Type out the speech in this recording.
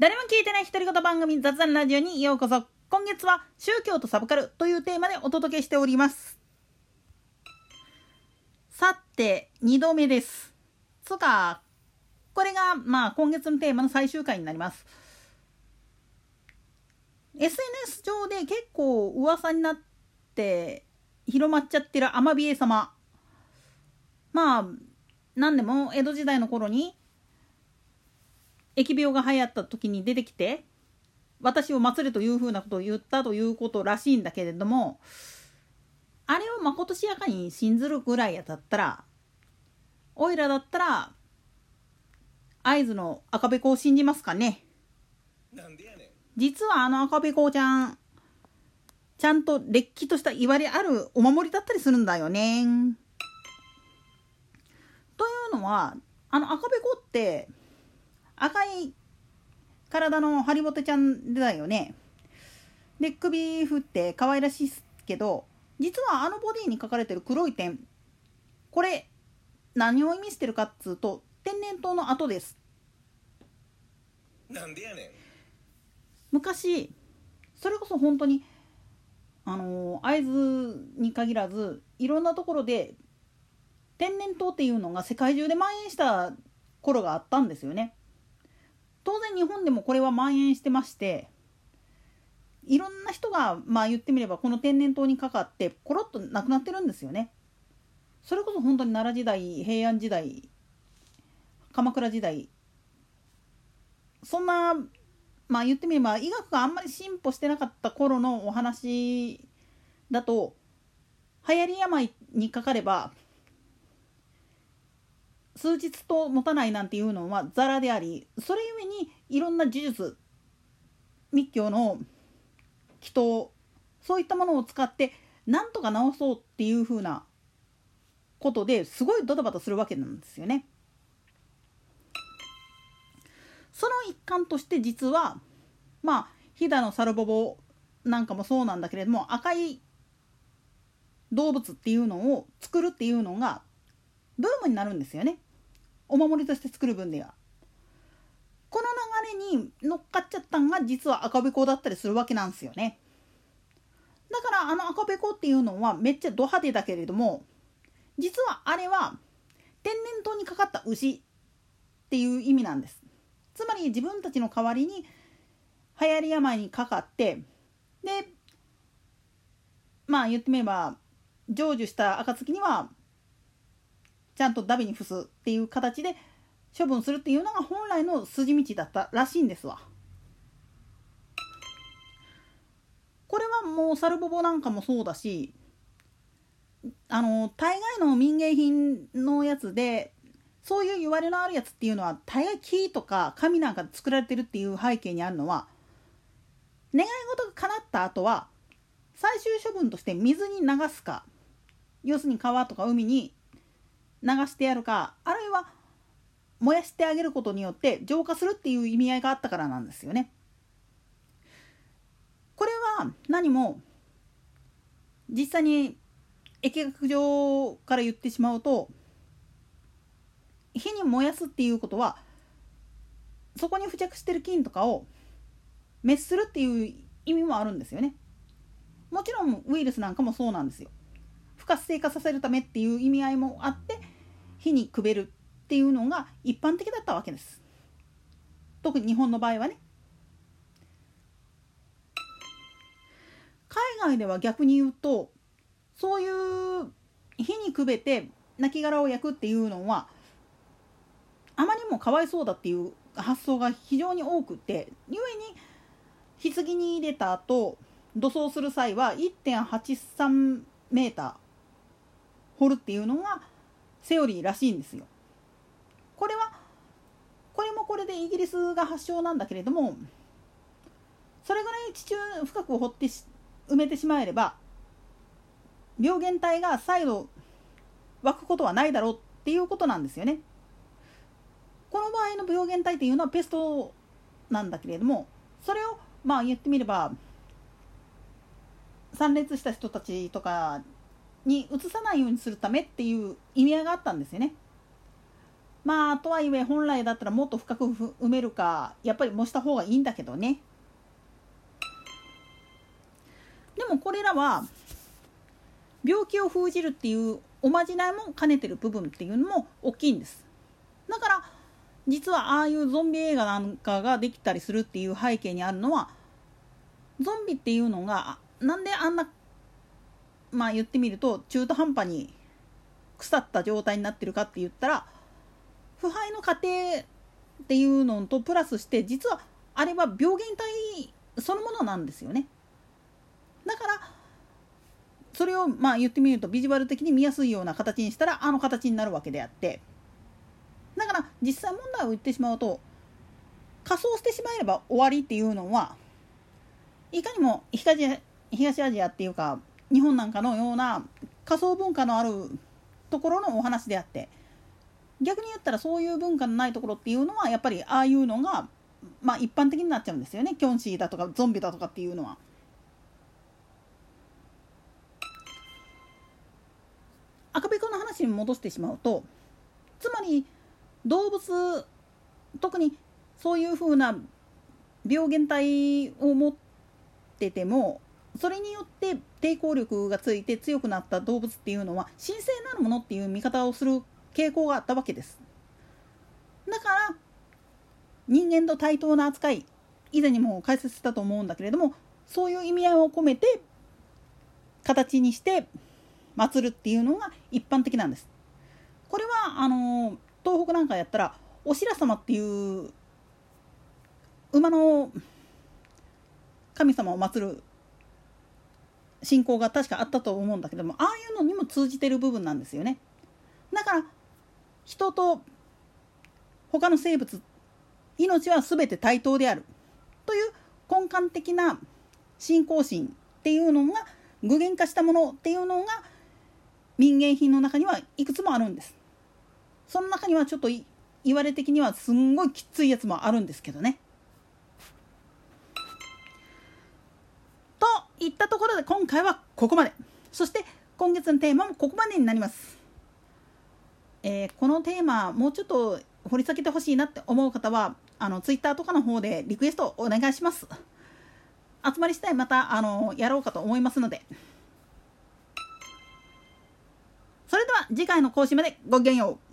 誰も聞いてない独り言番組雑談ラジオにようこそ。今月は宗教とサブカルというテーマでお届けしております。さて2度目です。つかこれがまあ今月のテーマの最終回になります。SNS 上で結構噂になって広まっちゃってるアマビエ様。まあ何でも江戸時代の頃に疫病が流行った時に出てきて私を祭れというふうなことを言ったということらしいんだけれどもあれをまことしやかに信ずるぐらいやったったらおいらだったら合図の赤べこを信じますかね実はあの赤べこちゃんちゃんとれっきとしたいわれあるお守りだったりするんだよね。というのはあの赤べこって赤い体のハリボテちゃんだよね。で首振って可愛らしいけど実はあのボディに書かれてる黒い点これ何を意味してるかっつうと天然痘の跡です。なんでやねん昔それこそ本当にあの会津に限らずいろんなところで天然痘っていうのが世界中で蔓延した頃があったんですよね。当然日本でもこれは蔓延してましていろんな人がまあ言ってみればこの天然痘にかかってコロッと亡くなってるんですよね。それこそ本当に奈良時代平安時代鎌倉時代そんなまあ言ってみれば医学があんまり進歩してなかった頃のお話だと流行り病にかかれば数日と持たないなんていうのはザラでありそれゆえにいろんな呪術密教の祈祷そういったものを使ってなんとか治そうっていうふうなことですごいドタバタするわけなんですよね。その一環として実はまあ飛騨のサルボボなんかもそうなんだけれども赤い動物っていうのを作るっていうのがブームになるんですよねお守りとして作る分では。この流れに乗っかっちゃったんが実は赤べこだったりするわけなんですよね。だからあの赤べこっていうのはめっちゃド派手だけれども実はあれは天然痘にかかった牛っていう意味なんです。つまり自分たちの代わりに流行り病にかかってでまあ言ってみれば成就した暁にはちゃんとダビに付すっていう形で処分するっていうのが本来の筋道だったらしいんですわ。これはもうサルボボなんかもそうだしあの大概の民芸品のやつでそういう言われのあるやつっていうのは大概木とか紙なんかで作られてるっていう背景にあるのは願い事が叶った後は最終処分として水に流すか要するに川とか海に流してやるかあるいは燃やしてあげることによって浄化するっていう意味合いがあったからなんですよね。これは何も実際に疫学上から言ってしまうと火に燃やすっていうことはそこに付着してる菌とかを滅するっていう意味もあるんですよね。もちろんウイルスなんかもそうなんですよ。不活性化させるためっていう意味合いもあって火にくべるっていうのが一般的だったわけです。特に日本の場合はね。海外では逆に言うとそういう火にくべて亡骸を焼くっていうのはあまりにもかわいそうだっていう発想が非常に多くて故に棺に入れた後土葬する際は1.83メーター掘るっていうのがセオリーらしいんですよ。これはこれもこれでイギリスが発祥なんだけれどもそれぐらい地中深く掘って埋めてしまえれば病原体が再度湧くことはないだろうっていうことなんですよね。この場合の病原体っていうのはペストなんだけれどもそれをまあ言ってみれば参列した人たちとかに移さないようにするためっていう意味合いがあったんですよね。まあとはいえ本来だったらもっと深く埋めるかやっぱり模した方がいいんだけどねでもこれらは病気を封じるっていうおまじないも兼ねてる部分っていうのも大きいんですだから実はああいうゾンビ映画なんかができたりするっていう背景にあるのはゾンビっていうのがなんであんなまあ言ってみると中途半端に腐った状態になってるかって言ったら腐敗の過程っていうのとプラスして実はあれは病原体そのものなんですよね。だからそれをまあ言ってみるとビジュアル的に見やすいような形にしたらあの形になるわけであってだから実際問題を言ってしまうと仮装してしまえば終わりっていうのはいかにも東アジアっていうか日本なんかのような仮想文化のあるところのお話であって逆に言ったらそういう文化のないところっていうのはやっぱりああいうのがまあ一般的になっちゃうんですよねキョンシーだとかゾンビだとかっていうのは。赤べこの話に戻してしまうとつまり動物特にそういうふうな病原体を持っててもそれによって抵抗力がついて強くなった動物っていうのは神聖なるものっていう見方をする傾向があったわけです。だから人間と対等な扱い以前にも解説したと思うんだけれどもそういう意味合いを込めて形にして祀るっていうのが一般的なんです。これはあの東北なんかやったらお白様っていう馬の神様を祀る信仰が確かあったと思うんだけどもああいうのにも通じてる部分なんですよね。だから人と他の生物命は全て対等である。という根幹的な信仰心っていうのが具現化したものっていうのが民芸品の中にはいくつもあるんです。その中にはちょっと言われ的にはすんごいきついやつもあるんですけどね。いったところで今回はここまで。そして今月のテーマもここまでになります。えー、このテーマもうちょっと掘り下げてほしいなって思う方はあのツイッターとかの方でリクエストお願いします。集まり次第またあのやろうかと思いますので。それでは次回の講師までごきげんよう。